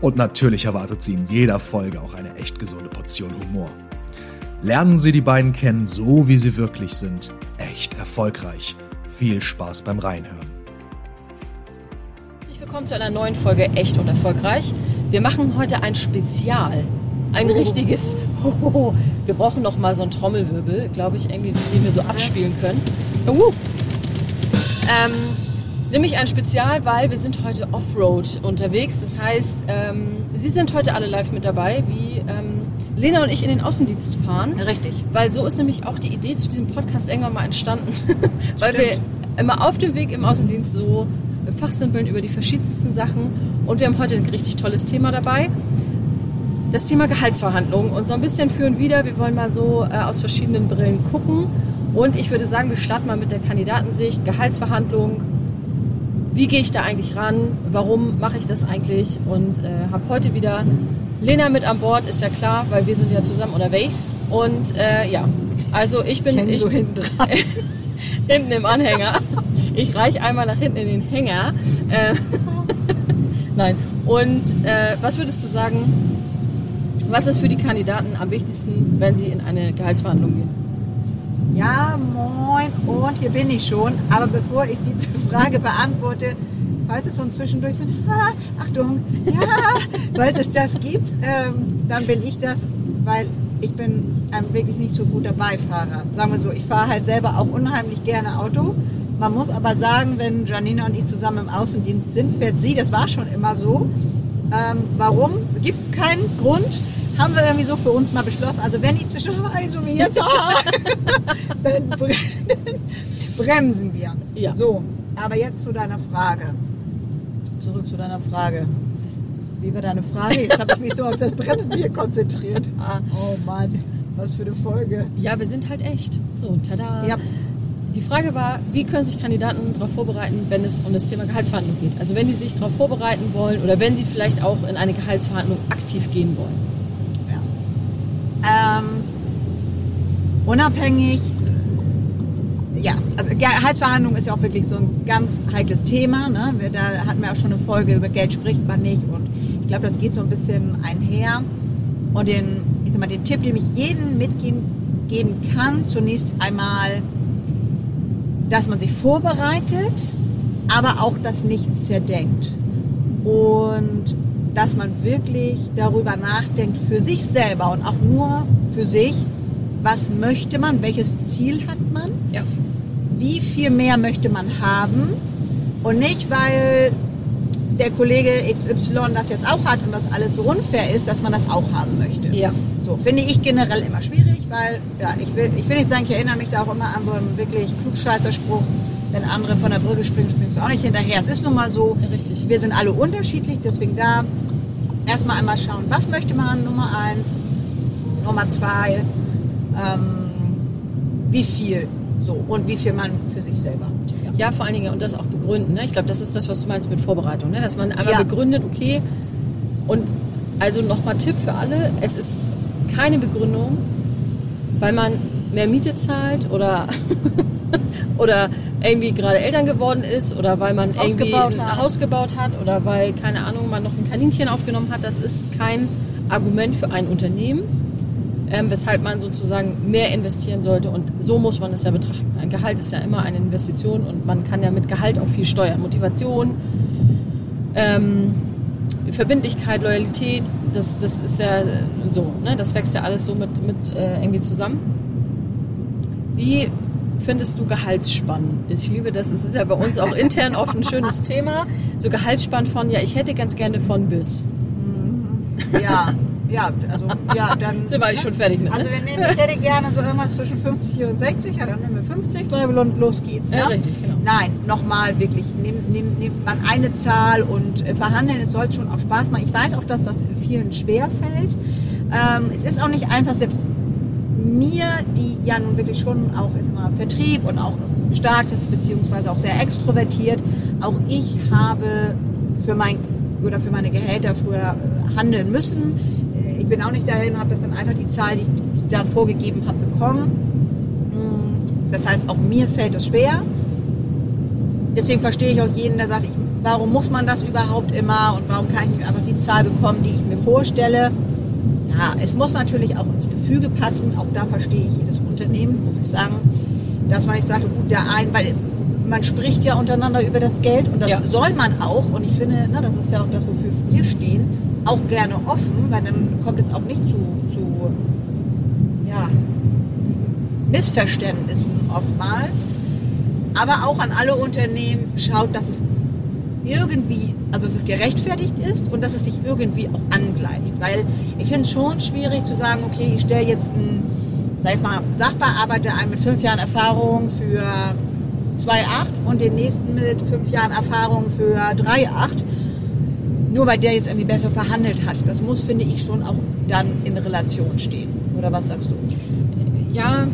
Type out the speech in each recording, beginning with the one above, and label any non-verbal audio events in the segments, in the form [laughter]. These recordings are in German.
Und natürlich erwartet Sie in jeder Folge auch eine echt gesunde Portion Humor. Lernen Sie die beiden kennen, so wie sie wirklich sind. Echt erfolgreich. Viel Spaß beim Reinhören. Herzlich willkommen zu einer neuen Folge Echt und Erfolgreich. Wir machen heute ein Spezial. Ein richtiges. [laughs] Wir brauchen noch mal so einen Trommelwirbel, glaube ich, irgendwie, den wir so abspielen können. Ähm, Nämlich ein Spezial, weil wir sind heute Offroad unterwegs. Das heißt, ähm, Sie sind heute alle live mit dabei, wie ähm, Lena und ich in den Außendienst fahren. Richtig. Weil so ist nämlich auch die Idee zu diesem Podcast irgendwann mal entstanden. [laughs] weil wir immer auf dem Weg im Außendienst so fachsimpeln über die verschiedensten Sachen. Und wir haben heute ein richtig tolles Thema dabei. Das Thema Gehaltsverhandlungen und so ein bisschen führen wieder. Wir wollen mal so äh, aus verschiedenen Brillen gucken. Und ich würde sagen, wir starten mal mit der Kandidatensicht, Gehaltsverhandlungen, wie gehe ich da eigentlich ran, warum mache ich das eigentlich und äh, habe heute wieder Lena mit an Bord, ist ja klar, weil wir sind ja zusammen unterwegs und äh, ja, also ich bin ich, ich, so hinten dran. [laughs] hinten im Anhänger. Ich reiche einmal nach hinten in den Hänger. Äh, [laughs] Nein. Und äh, was würdest du sagen, was ist für die Kandidaten am wichtigsten, wenn sie in eine Gehaltsverhandlung gehen? Ja, moin und hier bin ich schon. Aber bevor ich diese [laughs] Frage beantworte, falls es so ein zwischendurch so ein ha, [laughs] Achtung, ja, [laughs] falls es das gibt, ähm, dann bin ich das, weil ich bin ein wirklich nicht so guter Beifahrer. Sagen wir so, ich fahre halt selber auch unheimlich gerne Auto. Man muss aber sagen, wenn Janina und ich zusammen im Außendienst sind, fährt sie, das war schon immer so. Ähm, warum? Gibt keinen Grund haben wir irgendwie so für uns mal beschlossen. Also wenn ich zwischen so wie jetzt, [laughs] dann, bre dann bremsen wir. Ja. So, aber jetzt zu deiner Frage. Zurück zu deiner Frage. Wie war deine Frage? Jetzt habe ich mich so auf das Bremsen hier konzentriert. [laughs] Oh Mann, was für eine Folge. Ja, wir sind halt echt. So, tada. Ja. Die Frage war, wie können sich Kandidaten darauf vorbereiten, wenn es um das Thema Gehaltsverhandlung geht? Also wenn die sich darauf vorbereiten wollen oder wenn sie vielleicht auch in eine Gehaltsverhandlung aktiv gehen wollen. Ähm, unabhängig, ja, also Gehaltsverhandlung ist ja auch wirklich so ein ganz heikles Thema. Ne? Da hatten wir auch schon eine Folge über Geld spricht man nicht und ich glaube, das geht so ein bisschen einher. Und den, ich sag mal, den Tipp, den ich jedem mitgeben kann, zunächst einmal, dass man sich vorbereitet, aber auch das nicht zerdenkt. Und dass man wirklich darüber nachdenkt, für sich selber und auch nur für sich, was möchte man, welches Ziel hat man, Ja. wie viel mehr möchte man haben und nicht, weil der Kollege XY das jetzt auch hat und das alles so unfair ist, dass man das auch haben möchte. Ja. So, finde ich generell immer schwierig, weil, ja, ich will, ich will nicht sagen, ich erinnere mich da auch immer an so einen wirklich Klugscheißer-Spruch, wenn andere von der Brücke springen, springst du auch nicht hinterher. Es ist nun mal so, Richtig. wir sind alle unterschiedlich, deswegen da erstmal einmal schauen, was möchte man, Nummer eins, Nummer zwei, ähm, wie viel so und wie viel man für sich selber. Ja, vor allen Dingen und das auch begründen. Ne? Ich glaube, das ist das, was du meinst mit Vorbereitung. Ne? Dass man einmal Ja. begründet, okay. Und also nochmal Tipp für alle: Es ist keine Begründung, weil man mehr Miete zahlt oder, [laughs] [laughs] oder irgendwie gerade Eltern geworden ist oder weil man Haus irgendwie ein. Haus gebaut hat oder weil, keine Ahnung, man noch ein Kaninchen aufgenommen hat. Das ist kein Argument für ein Unternehmen ähm, weshalb man sozusagen mehr investieren sollte. Und so muss man es ja betrachten. Ein Gehalt ist ja immer eine Investition und man kann ja mit Gehalt auch viel steuern. Motivation, ähm, Verbindlichkeit, Loyalität, das, das ist ja so. Ne? Das wächst ja alles so mit, mit äh, irgendwie zusammen. Wie findest du Gehaltsspannen? Ich liebe das. Es ist ja bei uns auch intern oft ein schönes [laughs] Thema. So Gehaltsspannen von, ja, ich hätte ganz gerne von bis. Ja, ja, also ja, dann. Sind wir eigentlich schon fertig mit, ne? Also wir nehmen, ich hätte gerne so irgendwas zwischen 50 und 60, ja, dann nehmen wir 50, weil und los geht's. Ja, ne? richtig, genau. Nein, nochmal wirklich, nimmt nimm, nimmt man eine Zahl und äh, verhandeln, es soll schon auch Spaß machen. Ich weiß auch, dass das vielen schwer fällt, Ähm, es ist auch nicht einfach, selbst mir, die ja nun wirklich schon auch immer Vertrieb und auch stark ist, beziehungsweise auch sehr extrovertiert, auch ich habe für mein oder für meine Gehälter früher handeln müssen. Ich bin auch nicht dahin, habe das dann einfach die Zahl, die ich da vorgegeben habe, bekommen. Das heißt, auch mir fällt es schwer. Deswegen verstehe ich auch jeden, der sagt, ich, warum muss man das überhaupt immer und warum kann ich nicht einfach die Zahl bekommen, die ich mir vorstelle. Es muss natürlich auch ins Gefüge passen. Auch da verstehe ich jedes Unternehmen, muss ich sagen. Dass man nicht sagt, gut, der ein, weil man spricht ja untereinander über das Geld und das ja. soll man auch. Und ich finde, na, das ist ja auch das, wofür wir stehen, auch gerne offen, weil dann kommt es auch nicht zu, zu ja, Missverständnissen oftmals. Aber auch an alle Unternehmen schaut, dass es irgendwie, also dass es gerechtfertigt ist und dass es sich irgendwie auch angleicht. Weil ich finde es schon schwierig zu sagen, okay, ich stelle jetzt einen, sag ich mal, Sachbearbeiter ein mit fünf Jahren Erfahrung für 2,8 und den nächsten mit fünf Jahren Erfahrung für 3,8. Nur weil der jetzt irgendwie besser verhandelt hat. Das muss, finde ich, schon auch dann in Relation stehen. Oder was sagst du? Ja,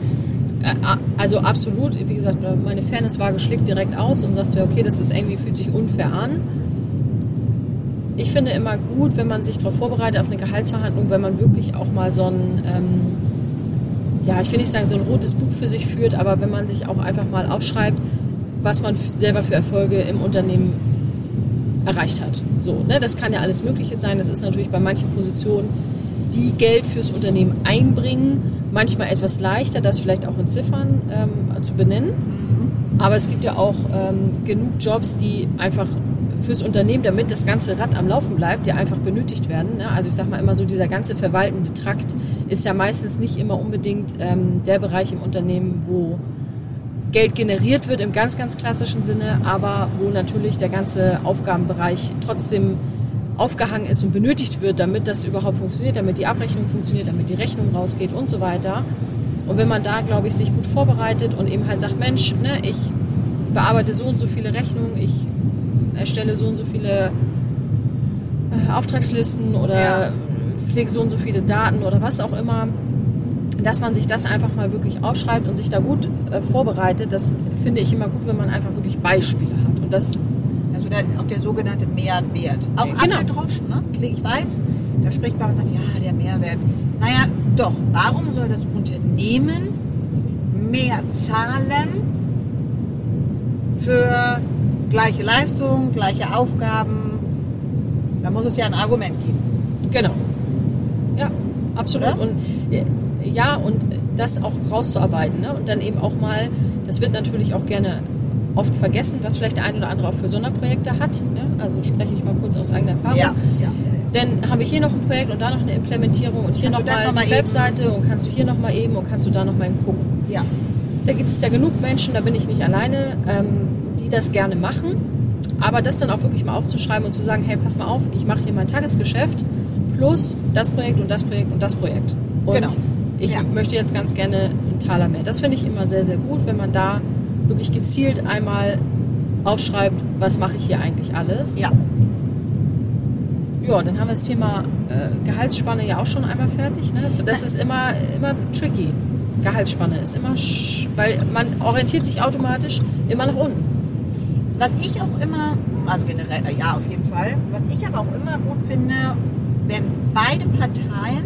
also absolut. Wie gesagt, meine Fairness war geschlickt direkt aus und sagt so, okay, das ist irgendwie, fühlt sich unfair an. Ich finde immer gut, wenn man sich darauf vorbereitet, auf eine Gehaltsverhandlung, wenn man wirklich auch mal so ein, ähm, ja, ich will nicht sagen, so ein rotes Buch für sich führt, aber wenn man sich auch einfach mal aufschreibt, was man selber für Erfolge im Unternehmen erreicht hat. So, ne, das kann ja alles Mögliche sein. Das ist natürlich bei manchen Positionen, die Geld fürs Unternehmen einbringen, manchmal etwas leichter, das vielleicht auch in Ziffern ähm, zu benennen. Mhm. Aber es gibt ja auch ähm, genug Jobs, die einfach fürs Unternehmen, damit das ganze Rad am Laufen bleibt, die einfach benötigt werden. Ne? Also ich sage mal immer so, dieser ganze verwaltende Trakt ist ja meistens nicht immer unbedingt ähm, der Bereich im Unternehmen, wo Geld generiert wird im ganz, ganz klassischen Sinne, aber wo natürlich der ganze Aufgabenbereich trotzdem aufgehangen ist und benötigt wird, damit das überhaupt funktioniert, damit die Abrechnung funktioniert, damit die Rechnung rausgeht und so weiter. Und wenn man da, glaube ich, sich gut vorbereitet und eben halt sagt, Mensch, ne, ich bearbeite so und so viele Rechnungen, ich erstelle so und so viele äh, Auftragslisten oder ja. pflege so und so viele Daten oder was auch immer, dass man sich das einfach mal wirklich aufschreibt und sich da gut äh, vorbereitet, das finde ich immer gut, wenn man einfach wirklich Beispiele hat. Und das der, auch der sogenannte Mehrwert. Auch genau. abgedroschen, ne? Ich weiß, da spricht man und sagt, ja, der Mehrwert. Naja, doch, warum soll das Unternehmen mehr zahlen für gleiche Leistung, gleiche Aufgaben? Da muss es ja ein Argument geben. Genau. Ja, absolut. Oder? Und ja, und das auch rauszuarbeiten. Ne? Und dann eben auch mal, das wird natürlich auch gerne oft vergessen, was vielleicht der ein oder andere auch für Sonderprojekte hat. Ne? Also spreche ich mal kurz aus eigener Erfahrung. Ja, ja, Dann habe ich hier noch ein Projekt und da noch eine Implementierung und hier nochmal noch, noch die Webseite eben? und kannst du hier nochmal eben und kannst du da nochmal gucken. Ja. Da gibt es ja genug Menschen, da bin ich nicht alleine, ähm, die das gerne machen. Aber das dann auch wirklich mal aufzuschreiben und zu sagen, hey, pass mal auf, ich mache hier mein Tagesgeschäft plus das Projekt und das Projekt und das Projekt. Und genau. ich ja. möchte jetzt ganz gerne einen Taler mehr. Das finde ich immer sehr, sehr gut, wenn man da wirklich gezielt einmal aufschreibt, was mache ich hier eigentlich alles. Ja. Ja, dann haben wir das Thema äh, Gehaltsspanne ja auch schon einmal fertig. Ne? Das ist immer, immer tricky. Gehaltsspanne ist immer, weil man orientiert sich automatisch immer nach unten. Was ich auch immer, also generell, äh, ja, auf jeden Fall, was ich aber auch immer gut finde, wenn beide Parteien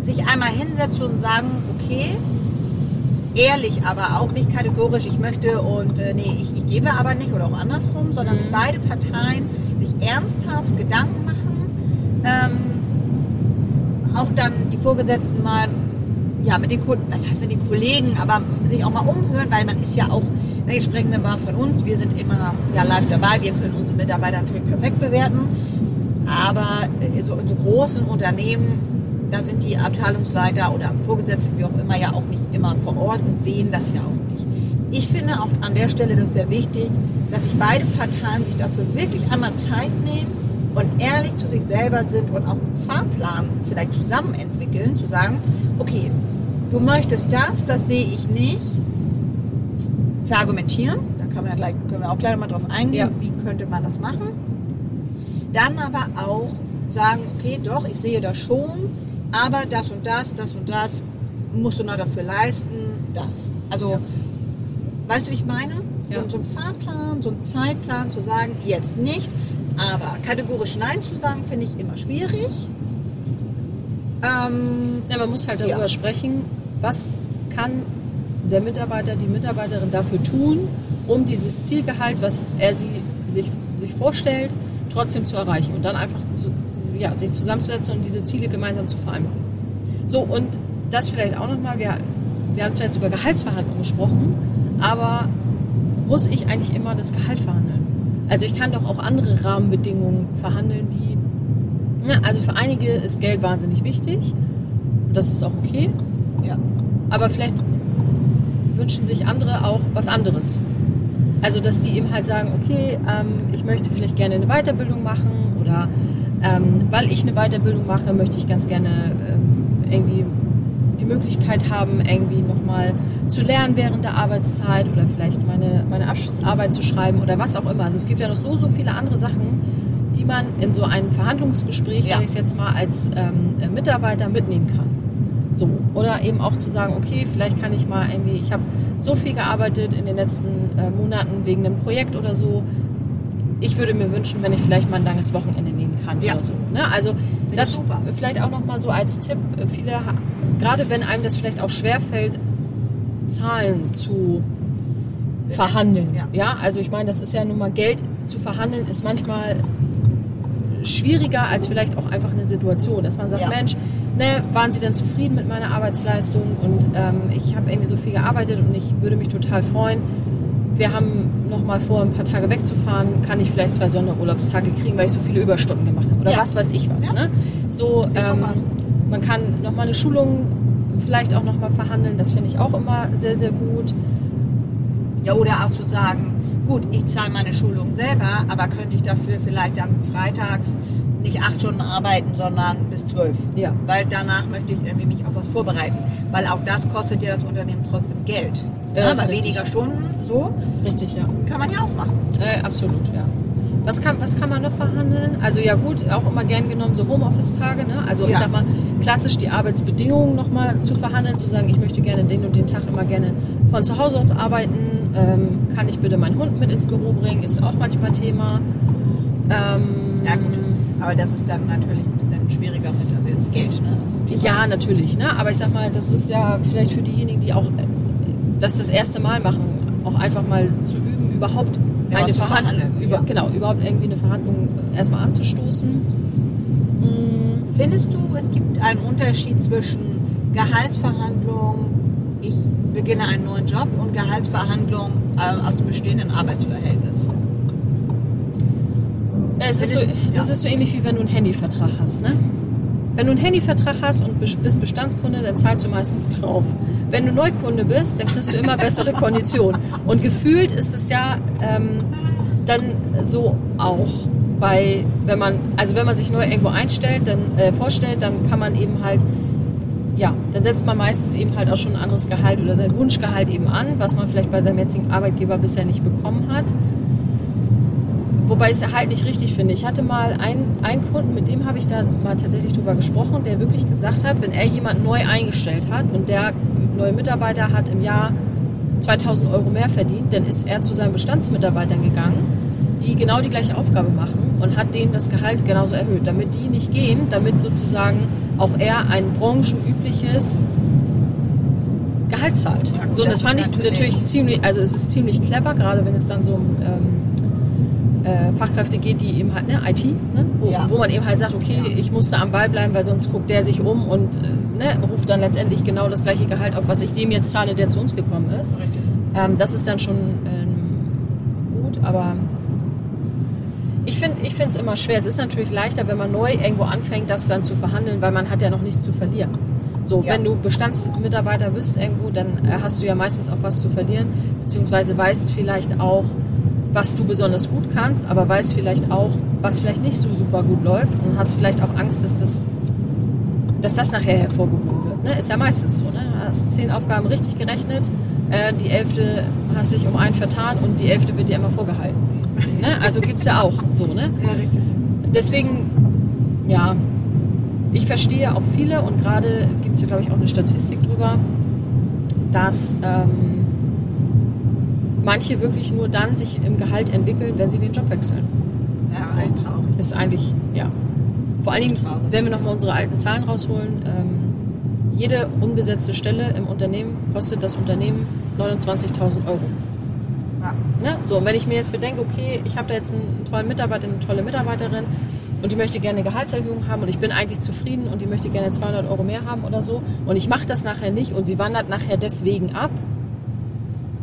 sich einmal hinsetzen und sagen, okay, ehrlich, aber auch nicht kategorisch, ich möchte und äh, nee, ich, ich, gebe aber nicht oder auch andersrum, sondern mhm. beide Parteien sich ernsthaft Gedanken machen, ähm, auch dann die Vorgesetzten mal, ja, mit den, was heißt mit den Kollegen, aber sich auch mal umhören, weil man ist ja auch, ne, jetzt sprechen wir mal von uns, wir sind immer ja, live dabei, wir können unsere Mitarbeiter natürlich perfekt bewerten, aber äh, so in so großen Unternehmen da sind die Abteilungsleiter oder Vorgesetzten, wie auch immer, ja auch nicht immer vor Ort und sehen das ja auch nicht. Ich finde auch an der Stelle das sehr wichtig, dass sich beide Parteien sich dafür wirklich einmal Zeit nehmen und ehrlich zu sich selber sind und auch einen Fahrplan vielleicht zusammen entwickeln, zu sagen, okay, du möchtest das, das sehe ich nicht, verargumentieren, da kann man ja gleich, können wir auch gleich mal drauf eingehen, ja. wie könnte man das machen. Dann aber auch sagen, okay, doch, ich sehe das schon, aber das und das, das und das musst du noch dafür leisten, das. Also, Ja. weißt du, wie ich meine? Ja. So, so ein Fahrplan, so ein Zeitplan zu sagen, jetzt nicht, aber kategorisch Nein zu sagen, finde ich immer schwierig. Ähm, Ja, man muss halt darüber Ja. sprechen, was kann der Mitarbeiter, die Mitarbeiterin dafür tun, um dieses Zielgehalt, was er sie sich, sich vorstellt, trotzdem zu erreichen und dann einfach zu, ja, sich zusammenzusetzen und diese Ziele gemeinsam zu vereinbaren. So, und das vielleicht auch nochmal, wir, wir haben zwar jetzt über Gehaltsverhandlungen gesprochen, aber muss ich eigentlich immer das Gehalt verhandeln? Also ich kann doch auch andere Rahmenbedingungen verhandeln, die, ja, also für einige ist Geld wahnsinnig wichtig, das ist auch okay, ja. aber vielleicht wünschen sich andere auch was anderes. Also, dass die eben halt sagen, okay, ähm, ich möchte vielleicht gerne eine Weiterbildung machen oder ähm, weil ich eine Weiterbildung mache, möchte ich ganz gerne ähm, irgendwie die Möglichkeit haben, irgendwie nochmal zu lernen während der Arbeitszeit oder vielleicht meine, meine Abschlussarbeit zu schreiben oder was auch immer. Also es gibt ja noch so, so viele andere Sachen, die man in so einem Verhandlungsgespräch, Ja. wenn ich es jetzt mal als ähm, Mitarbeiter mitnehmen kann. So. Oder eben auch zu sagen, okay, vielleicht kann ich mal irgendwie, ich habe so viel gearbeitet in den letzten äh, Monaten wegen einem Projekt oder so. Ich würde mir wünschen, wenn ich vielleicht mal ein langes Wochenende nehmen kann Ja. oder so. Ne? Also ich das super. vielleicht auch nochmal so als Tipp. Viele, ha- gerade wenn einem das vielleicht auch schwerfällt, Zahlen zu verhandeln. Ja. ja, also ich meine, das ist ja nun mal Geld zu verhandeln, ist manchmal schwieriger als vielleicht auch einfach eine Situation, dass man sagt, Ja. Mensch, ne, waren Sie denn zufrieden mit meiner Arbeitsleistung und ähm, ich habe irgendwie so viel gearbeitet und ich würde mich total freuen. Wir haben noch mal vor, ein paar Tage wegzufahren. Kann ich vielleicht zwei Sonderurlaubstage kriegen, weil ich so viele Überstunden gemacht habe oder Ja. was weiß ich was. Ja. Ne? So, ähm, man kann noch mal eine Schulung vielleicht auch noch mal verhandeln. Das finde ich auch immer sehr sehr gut. Ja, oder auch zu sagen, gut, ich zahle meine Schulung selber, aber könnte ich dafür vielleicht dann freitags nicht acht Stunden arbeiten, sondern bis zwölf. Ja. Weil danach möchte ich irgendwie mich auf was vorbereiten. Weil auch das kostet ja das Unternehmen trotzdem Geld. Ja, Ja, bei richtig. weniger Stunden, so, Richtig, ja. kann man ja auch machen. Äh, absolut, ja. Was kann, was kann man noch verhandeln? Also ja gut, auch immer gern genommen so Homeoffice-Tage. Ne? Also ich Ja. sag mal, klassisch die Arbeitsbedingungen nochmal zu verhandeln, zu sagen, ich möchte gerne den und den Tag immer gerne von zu Hause aus arbeiten. Ähm, kann ich bitte meinen Hund mit ins Büro bringen? Ist auch manchmal Thema. Ähm, Ja gut, aber das ist dann natürlich ein bisschen schwieriger mit, also jetzt Geld. Ne? Also Ja, natürlich. Ne? Aber ich sag mal, das ist ja vielleicht für diejenigen, die auch äh, das das erste Mal machen, auch einfach mal zu üben, überhaupt Ja, eine Verhandlung, über, ja. genau, überhaupt irgendwie eine Verhandlung äh, erstmal anzustoßen. Mm, Findest du, es gibt einen Unterschied zwischen Gehaltsverhandlungen, ich beginne einen neuen Job und Gehaltsverhandlungen äh, aus dem bestehenden Arbeitsverhältnis? Ja, es ist so, das ist so ähnlich wie wenn du einen Handyvertrag hast, ne? Wenn du einen Handyvertrag hast und bist bist Bestandskunde, dann zahlst du meistens drauf. Wenn du Neukunde bist, dann kriegst du immer bessere Konditionen. Und gefühlt ist es ja ähm, dann so auch bei, wenn man, also wenn man sich neu irgendwo einstellt, dann äh, vorstellt, dann kann man eben halt, ja, dann setzt man meistens eben halt auch schon ein anderes Gehalt oder sein Wunschgehalt eben an, was man vielleicht bei seinem jetzigen Arbeitgeber bisher nicht bekommen hat. Wobei ich es halt nicht richtig finde. Ich hatte mal einen, einen Kunden, mit dem habe ich da mal tatsächlich drüber gesprochen, der wirklich gesagt hat, wenn er jemanden neu eingestellt hat und der neue Mitarbeiter hat im Jahr 2000 Euro mehr verdient, dann ist er zu seinen Bestandsmitarbeitern gegangen, die genau die gleiche Aufgabe machen und hat denen das Gehalt genauso erhöht, damit die nicht gehen, damit sozusagen auch er ein branchenübliches Gehalt zahlt. Ja, so, und das fand ich natürlich- natürlich ziemlich, also es ist ziemlich clever, gerade wenn es dann so um ähm, äh, Fachkräfte geht, die eben halt, ne, IT, ne, wo, Ja. wo man eben halt sagt, okay, Ja. ich musste am Ball bleiben, weil sonst guckt der sich um und äh, ne, ruft dann letztendlich genau das gleiche Gehalt auf, was ich dem jetzt zahle, der zu uns gekommen ist. Ähm, das ist dann schon ähm, gut, aber ich finde ich es immer schwer. Es ist natürlich leichter, wenn man neu irgendwo anfängt, das dann zu verhandeln, weil man hat ja noch nichts zu verlieren. So, Ja. wenn du Bestandsmitarbeiter bist irgendwo, dann äh, hast du ja meistens auch was zu verlieren, beziehungsweise weißt vielleicht auch, was du besonders gut kannst, aber weißt vielleicht auch, was vielleicht nicht so super gut läuft und hast vielleicht auch Angst, dass das, dass das nachher hervorgehoben wird. Ne? Ist ja meistens so. Ne? Hast zehn Aufgaben richtig gerechnet, äh, die elfte hast dich um einen vertan und die elfte wird dir immer vorgehalten. Ne? Also gibt es ja auch so. Ne? Deswegen, ja, ich verstehe auch viele und gerade gibt es ja, glaube ich, auch eine Statistik drüber, dass ähm, manche wirklich nur dann sich im Gehalt entwickeln, wenn sie den Job wechseln. Ja, So. echt traurig. Ist eigentlich, ja. Vor allen Dingen, Traurig. wenn wir nochmal unsere alten Zahlen rausholen, ähm, jede unbesetzte Stelle im Unternehmen kostet das Unternehmen 29.000 Euro. Ja. Ne? So, und wenn ich mir jetzt bedenke, okay, ich habe da jetzt einen tollen Mitarbeiter, eine tolle Mitarbeiterin und die möchte gerne eine Gehaltserhöhung haben und ich bin eigentlich zufrieden und die möchte gerne 200 Euro mehr haben oder so und ich mache das nachher nicht und sie wandert nachher deswegen ab,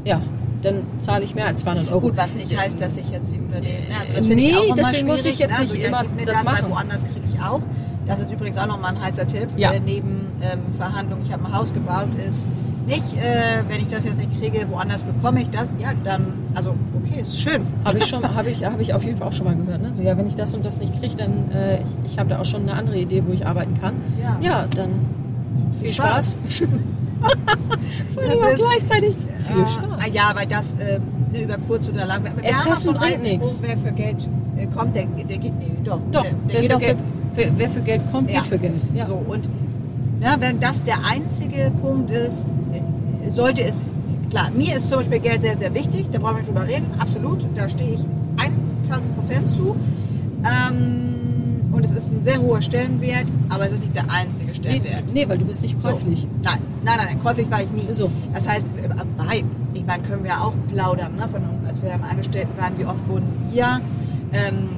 ja, dann zahle ich mehr als 200 Euro. Gut, was nicht heißt, dass ich jetzt die Unternehmen. Also nee, deswegen muss ich jetzt ne? nicht ja, immer das das, machen. woanders kriege ich auch. Das ist übrigens auch nochmal ein heißer Tipp. Ja. Äh, neben ähm, Verhandlungen, ich habe ein Haus gebaut, ist nicht, äh, wenn ich das jetzt nicht kriege, woanders bekomme ich das. Ja, dann, also okay, ist schön. Habe ich schon, [laughs] habe ich, habe ich auf jeden Fall auch schon mal gehört. Ne? So, ja, wenn ich das und das nicht kriege, dann äh, ich, ich habe da auch schon eine andere Idee, wo ich arbeiten kann. Ja. Ja, dann viel Spaß. Spaß. [laughs] Vor allem auch gleichzeitig viel Ah, Spaß. Ja, weil das äh, über kurz oder lang. Auch Erpressen bringt. Spruch, Wer für Geld äh, kommt, der, der geht nee, doch. Doch, der, der wer, geht für Geld, wer, wer für Geld kommt, Ja. geht für Geld. Ja. So, und ja, wenn das der einzige Punkt ist, äh, sollte es, klar, mir ist zum Beispiel Geld sehr, sehr wichtig, da brauchen wir nicht drüber reden, absolut, da stehe ich 1000 Prozent zu. Ähm, es ist ein sehr hoher Stellenwert, aber es ist nicht der einzige Nee, Stellenwert. nee, weil du bist nicht So. käuflich. Nein, nein, nein, käuflich war ich nie. So. Das heißt, äh, weil, ich meine, können wir auch plaudern, ne? Von, als wir am Angestellten waren, wie oft wurden wir ähm,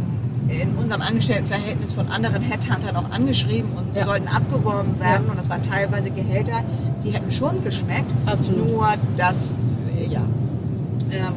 in unserem Angestelltenverhältnis von anderen Headhuntern auch angeschrieben und Ja. sollten abgeworben werden. Ja. Und das waren teilweise Gehälter, die hätten schon geschmeckt. Absolut. Nur das, äh, ja. Ähm,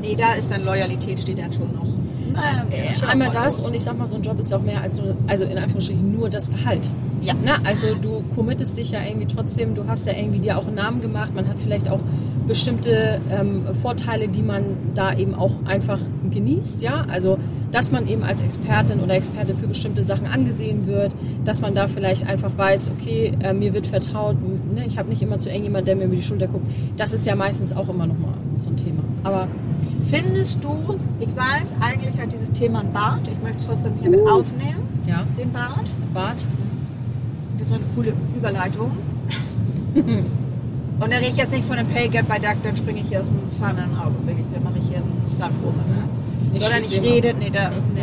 nee, da ist dann Loyalität, steht dann schon noch. Äh, schon Einmal voll das und ich sag mal, so ein Job ist ja auch mehr als nur, also in Anführungsstrichen nur das Gehalt. Ja. Na, also du committest dich ja irgendwie trotzdem, du hast ja irgendwie dir auch einen Namen gemacht, man hat vielleicht auch bestimmte ähm, Vorteile, die man da eben auch einfach genießt, ja. Also dass man eben als Expertin oder Experte für bestimmte Sachen angesehen wird, dass man da vielleicht einfach weiß, okay, äh, mir wird vertraut, ne, ich habe nicht immer zu eng jemand, der mir über die Schulter guckt. Das ist ja meistens auch immer nochmal so ein Thema. Aber Findest du, ich weiß, eigentlich hat dieses Thema ein Bart, ich möchte es trotzdem hier mit Uh. aufnehmen, ja, den Bart. Bart, Das ist eine coole Überleitung. [laughs] Und da rede ich jetzt nicht von dem Pay Gap, weil da, dann springe ich hier aus dem fahrenden Auto, wirklich. Dann mache ich hier einen Stunt rum. Ne? Ich Sondern ich rede, nee, da, nee.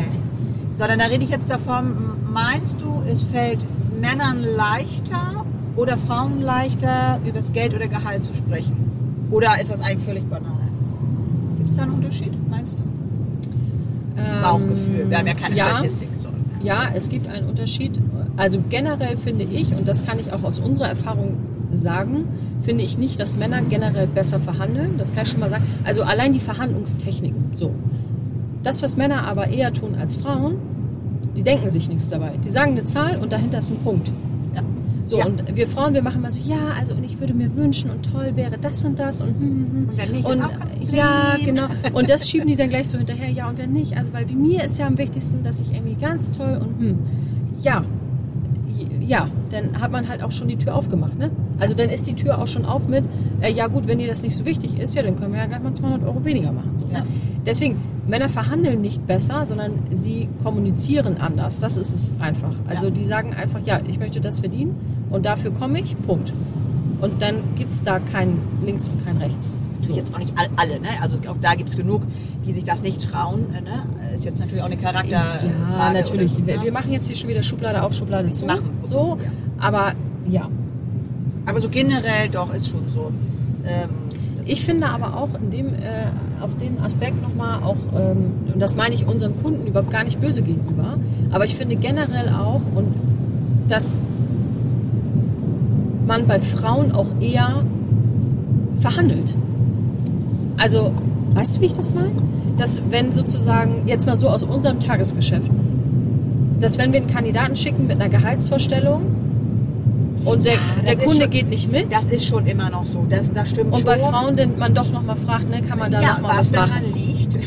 Sondern da rede ich jetzt davon, meinst du, es fällt Männern leichter oder Frauen leichter, über das Geld oder Gehalt zu sprechen? Oder ist das eigentlich völlig Banane? Da einen Unterschied, meinst du? ähm, Bauchgefühl. Wir haben ja keine ja. Statistik. So. Ja, es gibt einen Unterschied. Also generell finde ich, und das kann ich auch aus unserer Erfahrung sagen, finde ich nicht, dass Männer generell besser verhandeln. Das kann ich schon mal sagen. Also allein die Verhandlungstechniken. So. Das, was Männer aber eher tun als Frauen, die denken sich nichts dabei. Die sagen eine Zahl und dahinter ist ein Punkt. So, Ja. und wir Frauen, wir machen mal so, ja, also und ich würde mir wünschen und toll wäre das und das und hm, hm, hm. Und wenn nicht, ist und auch kein Problem. ja, genau. [laughs] Und das schieben die dann gleich so hinterher, ja, und wenn nicht, also weil wie mir ist ja am wichtigsten, dass ich irgendwie ganz toll und hm, ja, ja, dann hat man halt auch schon die Tür aufgemacht, ne? Also dann ist die Tür auch schon auf mit, äh, ja gut, wenn dir das nicht so wichtig ist, ja, dann können wir ja gleich mal 200 Euro weniger machen. So, Ja. ne? Deswegen, Männer verhandeln nicht besser, sondern sie kommunizieren anders. Das ist es einfach. Also Ja. die sagen einfach, ja, ich möchte das verdienen und dafür komme ich, Punkt. Und dann gibt es da kein Links und kein Rechts. So. Jetzt auch nicht all- alle, ne? Also auch da gibt es genug, die sich das nicht trauen. äh, Ne? Ist jetzt natürlich auch eine Charakterfrage. Ja, natürlich. oder so, wir, ne? wir machen jetzt hier schon wieder Schublade auf, Schublade zu. Machen. So, Ja. aber ja. Aber so generell doch ist schon so. Ähm, Ich finde aber auch in dem, äh, auf den Aspekt nochmal auch, ähm, und das meine ich unseren Kunden überhaupt gar nicht böse gegenüber, aber ich finde generell auch, und dass man bei Frauen auch eher verhandelt. Also, weißt du, wie ich das meine? Dass wenn sozusagen, jetzt mal so aus unserem Tagesgeschäft, dass wenn wir einen Kandidaten schicken mit einer Gehaltsvorstellung und der, Ja, das der Kunde schon- geht nicht mit, das ist schon immer noch so. Das, das stimmt und schon. bei Frauen denn man doch nochmal fragt, ne, kann man da ja, noch mal was was machen? daran liegt,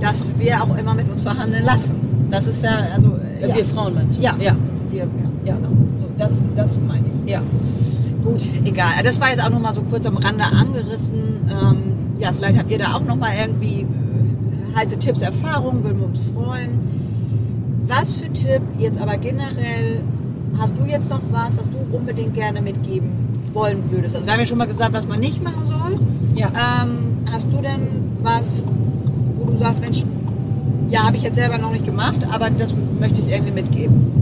dass wir auch immer mit uns verhandeln lassen. Das ist ja, also. äh, Ja. Wir Frauen meinst du? Ja. ja. Wir, ja, genau. So, das, das meine ich. Ja. Gut, egal. Das war jetzt auch noch mal so kurz am Rande angerissen. Ähm, ja, vielleicht habt ihr da auch noch mal irgendwie äh, heiße Tipps, Erfahrungen, würden wir uns freuen. was für Tipp jetzt aber generell hast du jetzt noch was, was du unbedingt gerne mitgeben wollen würdest? Also wir haben ja schon mal gesagt, was man nicht machen soll. Ja. Ähm, hast du denn was, wo du sagst, Mensch, ja, habe ich jetzt selber noch nicht gemacht, aber das möchte ich irgendwie mitgeben?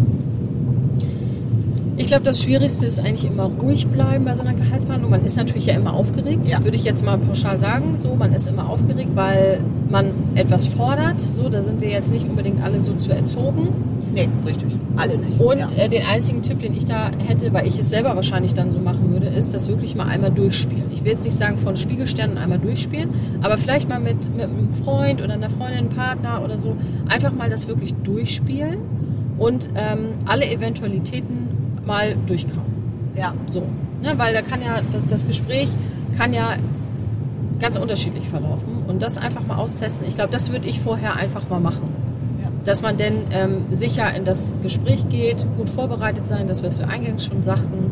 Ich glaube, das Schwierigste ist eigentlich immer ruhig bleiben bei so einer Gehaltsverhandlung. Man ist natürlich ja immer aufgeregt, Ja. würde ich jetzt mal pauschal sagen. So, man ist immer aufgeregt, weil man etwas fordert. So, da sind wir jetzt nicht unbedingt alle so zu erzogen. Nee, richtig. Alle nicht. Und ja. äh, den einzigen Tipp, den ich da hätte, weil ich es selber wahrscheinlich dann so machen würde, ist, das wirklich mal einmal durchspielen. Ich will jetzt nicht sagen von Spiegelsternen einmal durchspielen, aber vielleicht mal mit, mit einem Freund oder einer Freundin, Partner oder so, einfach mal das wirklich durchspielen und ähm, alle Eventualitäten mal durchkauen. ja. So, ne? weil da kann ja, das, das Gespräch kann ja ganz unterschiedlich verlaufen und das einfach mal austesten. Ich glaube, das würde ich vorher einfach mal machen. Dass man denn ähm, sicher in das Gespräch geht, gut vorbereitet sein, das was wir eingangs schon sagten.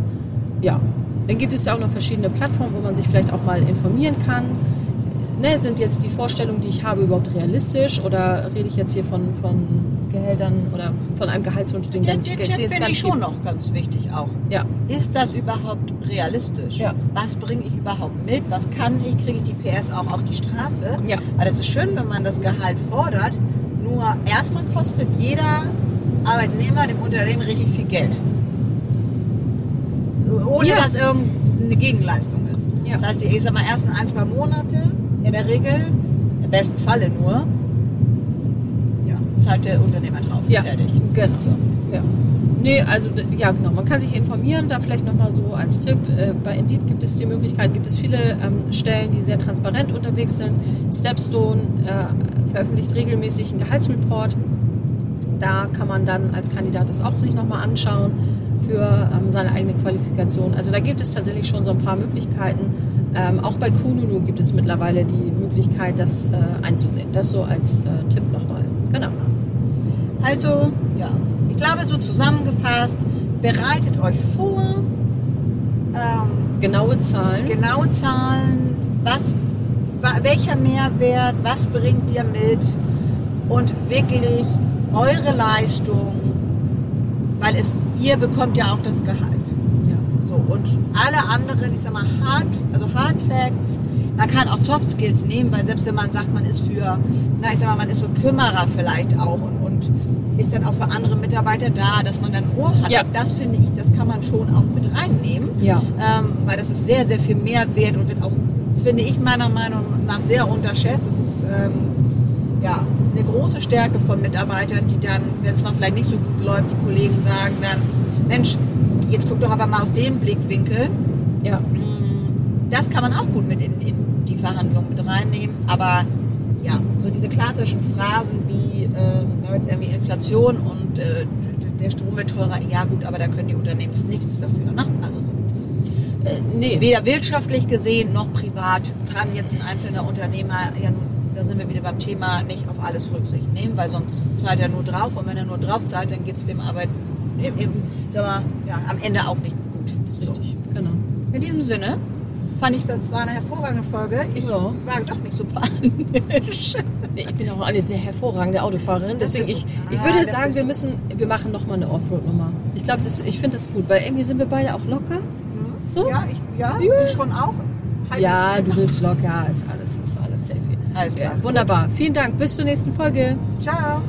Ja, dann gibt es ja auch noch verschiedene Plattformen, wo man sich vielleicht auch mal informieren kann. Ne, sind jetzt die Vorstellungen, die ich habe, überhaupt realistisch oder rede ich jetzt hier von, von Gehältern oder von einem Gehaltswunsch, den, Den, ganz- den den finde ich schon noch ganz wichtig auch. Ja, Ist das überhaupt realistisch? Ja. Was bringe ich überhaupt mit? Was kann ich? Kriege ich die PS auch auf die Straße? Ja. Weil das ist schön, wenn man das Gehalt fordert. Nur erstmal kostet jeder Arbeitnehmer dem Unternehmen richtig viel Geld. Ohne Ja. dass irgendeine Gegenleistung ist. Ja. Das heißt, die ich sag mal, ersten ein, zwei Monate in der Regel, im besten Falle nur, ja, zahlt der Unternehmer drauf. Ja. Fertig. genau. So. Ja. Nee, also ja genau, man kann sich informieren, da vielleicht nochmal so als Tipp, äh, bei Indeed gibt es die Möglichkeit, gibt es viele ähm, Stellen, die sehr transparent unterwegs sind. Stepstone äh, veröffentlicht regelmäßig einen Gehaltsreport. Da kann man dann als Kandidat das auch sich nochmal anschauen für ähm, seine eigene Qualifikation. Also da gibt es tatsächlich schon so ein paar Möglichkeiten. Ähm, auch bei Kununu gibt es mittlerweile die Möglichkeit, das äh, einzusehen. Das so als äh, Tipp nochmal. Genau. Also, ja, ich glaube, so zusammengefasst, bereitet euch vor, ähm, Genaue Zahlen. genaue Zahlen, was, wa- welcher Mehrwert, was bringt ihr mit und wirklich eure Leistung, weil es, ihr bekommt ja auch das Gehalt. ja. So, und alle anderen, ich sag mal, Hard, also Hard Facts, man kann auch Soft Skills nehmen, weil selbst wenn man sagt, man ist für, na, ich sag mal, man ist so Kümmerer vielleicht auch und, und ist dann auch für andere Mitarbeiter da, dass man dann ein Ohr hat. Ja. Das finde ich, das kann man schon auch mit reinnehmen, Ja. ähm, weil das ist sehr, sehr viel Mehrwert und wird auch, finde ich meiner Meinung nach, sehr unterschätzt. Es ist, ähm, ja, eine große Stärke von Mitarbeitern, die dann, wenn es mal vielleicht nicht so gut läuft, die Kollegen sagen dann, Mensch, jetzt guck doch aber mal aus dem Blickwinkel. Ja. Mm, Das kann man auch gut mit in, in die Verhandlungen mit reinnehmen. Aber ja, so diese klassischen Phrasen wie, äh, wir haben jetzt irgendwie Inflation und äh, der Strom wird teurer. Ja gut, aber da können die Unternehmen nichts dafür. Ne? Also so. Äh, nee. Weder wirtschaftlich gesehen noch privat kann jetzt ein einzelner Unternehmer, ja da sind wir wieder beim Thema, nicht auf alles Rücksicht nehmen, weil sonst zahlt er nur drauf und wenn er nur drauf zahlt, dann geht es dem Arbeit im, im, mal, ja, am Ende auch nicht gut. Richtig, genau. So. In diesem Sinne fand ich, das war eine hervorragende Folge. Ich Ja. war doch nicht so panisch. [laughs] Ich bin auch eine sehr hervorragende Autofahrerin. Deswegen, ich, ich Ah, würde das sagen, wir müssen, wir machen nochmal eine Offroad-Nummer. Ich glaube, ich finde das gut, weil irgendwie sind wir beide auch locker. So? Ja, ich, ja, Ja. ich schon auch. Halt Ja, du bist locker, ist alles, ist alles safe. Alles klar. Ja, wunderbar. Vielen Dank. Bis zur nächsten Folge. Ciao.